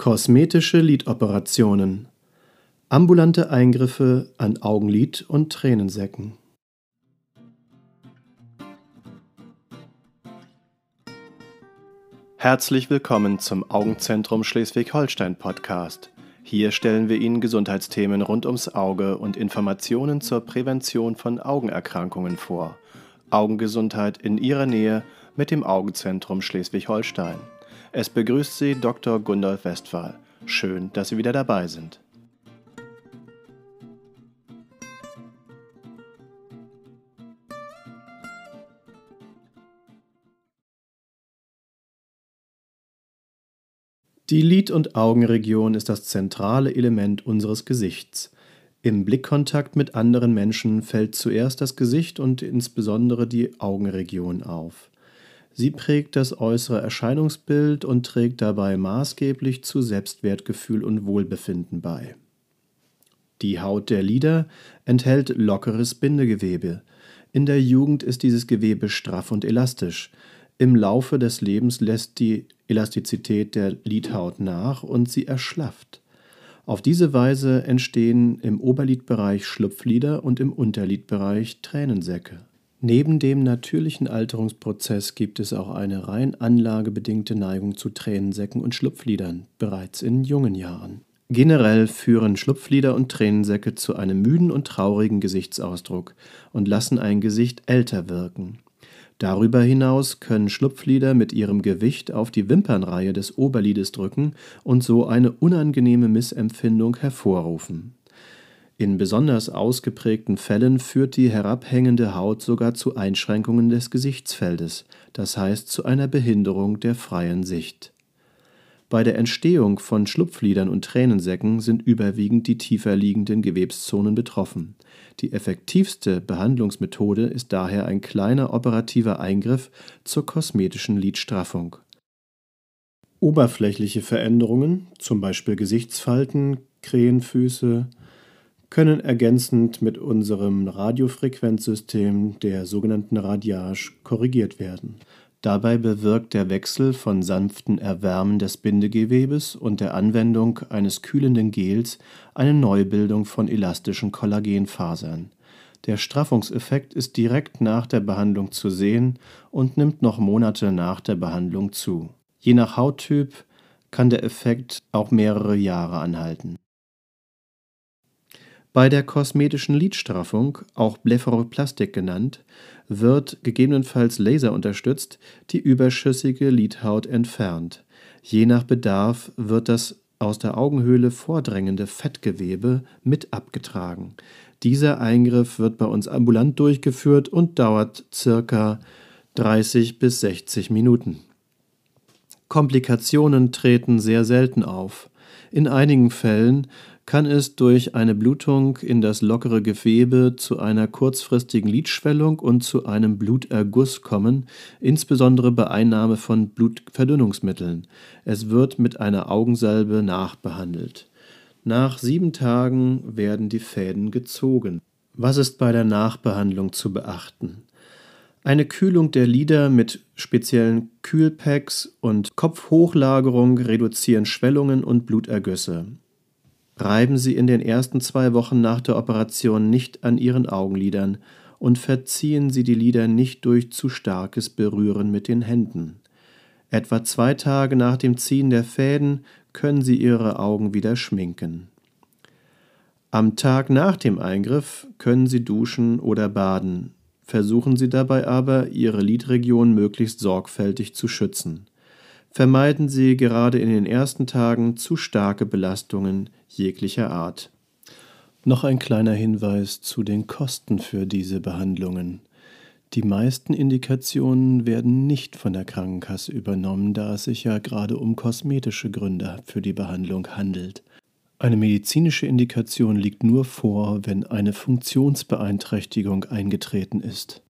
Kosmetische Lidoperationen. Ambulante Eingriffe an Augenlid und Tränensäcken. Herzlich willkommen zum Augenzentrum Schleswig-Holstein Podcast. Hier stellen wir Ihnen Gesundheitsthemen rund ums Auge und Informationen zur Prävention von Augenerkrankungen vor. Augengesundheit in Ihrer Nähe mit dem Augenzentrum Schleswig-Holstein. Es begrüßt Sie Dr. Gundolf Westphal. Schön, dass Sie wieder dabei sind. Die Lid- und Augenregion ist das zentrale Element unseres Gesichts. Im Blickkontakt mit anderen Menschen fällt zuerst das Gesicht und insbesondere die Augenregion auf. Sie prägt das äußere Erscheinungsbild und trägt dabei maßgeblich zu Selbstwertgefühl und Wohlbefinden bei. Die Haut der Lider enthält lockeres Bindegewebe. In der Jugend ist dieses Gewebe straff und elastisch. Im Laufe des Lebens lässt die Elastizität der Lidhaut nach und sie erschlafft. Auf diese Weise entstehen im Oberlidbereich Schlupflider und im Unterlidbereich Tränensäcke. Neben dem natürlichen Alterungsprozess gibt es auch eine rein anlagebedingte Neigung zu Tränensäcken und Schlupflidern, bereits in jungen Jahren. Generell führen Schlupflider und Tränensäcke zu einem müden und traurigen Gesichtsausdruck und lassen ein Gesicht älter wirken. Darüber hinaus können Schlupflider mit ihrem Gewicht auf die Wimpernreihe des Oberlides drücken und so eine unangenehme Missempfindung hervorrufen. In besonders ausgeprägten Fällen führt die herabhängende Haut sogar zu Einschränkungen des Gesichtsfeldes, das heißt zu einer Behinderung der freien Sicht. Bei der Entstehung von Schlupflidern und Tränensäcken sind überwiegend die tiefer liegenden Gewebszonen betroffen. Die effektivste Behandlungsmethode ist daher ein kleiner operativer Eingriff zur kosmetischen Lidstraffung. Oberflächliche Veränderungen, zum Beispiel Gesichtsfalten, Krähenfüße, können ergänzend mit unserem Radiofrequenzsystem, der sogenannten Radiage, korrigiert werden. Dabei bewirkt der Wechsel von sanften Erwärmen des Bindegewebes und der Anwendung eines kühlenden Gels eine Neubildung von elastischen Kollagenfasern. Der Straffungseffekt ist direkt nach der Behandlung zu sehen und nimmt noch Monate nach der Behandlung zu. Je nach Hauttyp kann der Effekt auch mehrere Jahre anhalten. Bei der kosmetischen Lidstraffung, auch Blepharoplastik genannt, wird gegebenenfalls laserunterstützt die überschüssige Lidhaut entfernt. Je nach Bedarf wird das aus der Augenhöhle vordrängende Fettgewebe mit abgetragen. Dieser Eingriff wird bei uns ambulant durchgeführt und dauert circa 30 bis 60 Minuten. Komplikationen treten sehr selten auf. In einigen Fällen kann es durch eine Blutung in das lockere Gewebe zu einer kurzfristigen Lidschwellung und zu einem Bluterguss kommen, insbesondere bei Einnahme von Blutverdünnungsmitteln. Es wird mit einer Augensalbe nachbehandelt. Nach sieben Tagen werden die Fäden gezogen. Was ist bei der Nachbehandlung zu beachten? Eine Kühlung der Lider mit speziellen Kühlpacks und Kopfhochlagerung reduzieren Schwellungen und Blutergüsse. Reiben Sie in den ersten zwei Wochen nach der Operation nicht an Ihren Augenlidern und verziehen Sie die Lider nicht durch zu starkes Berühren mit den Händen. Etwa zwei Tage nach dem Ziehen der Fäden können Sie Ihre Augen wieder schminken. Am Tag nach dem Eingriff können Sie duschen oder baden. Versuchen Sie dabei aber, Ihre Lidregion möglichst sorgfältig zu schützen. Vermeiden Sie gerade in den ersten Tagen zu starke Belastungen jeglicher Art. Noch ein kleiner Hinweis zu den Kosten für diese Behandlungen. Die meisten Indikationen werden nicht von der Krankenkasse übernommen, da es sich ja gerade um kosmetische Gründe für die Behandlung handelt. Eine medizinische Indikation liegt nur vor, wenn eine Funktionsbeeinträchtigung eingetreten ist.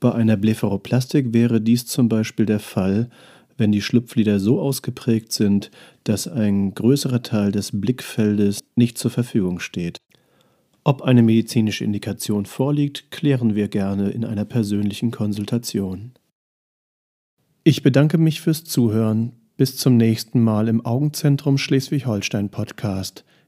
Bei einer Blepharoplastik wäre dies zum Beispiel der Fall, wenn die Schlupflider so ausgeprägt sind, dass ein größerer Teil des Blickfeldes nicht zur Verfügung steht. Ob eine medizinische Indikation vorliegt, klären wir gerne in einer persönlichen Konsultation. Ich bedanke mich fürs Zuhören. Bis zum nächsten Mal im Augenzentrum Schleswig-Holstein Podcast.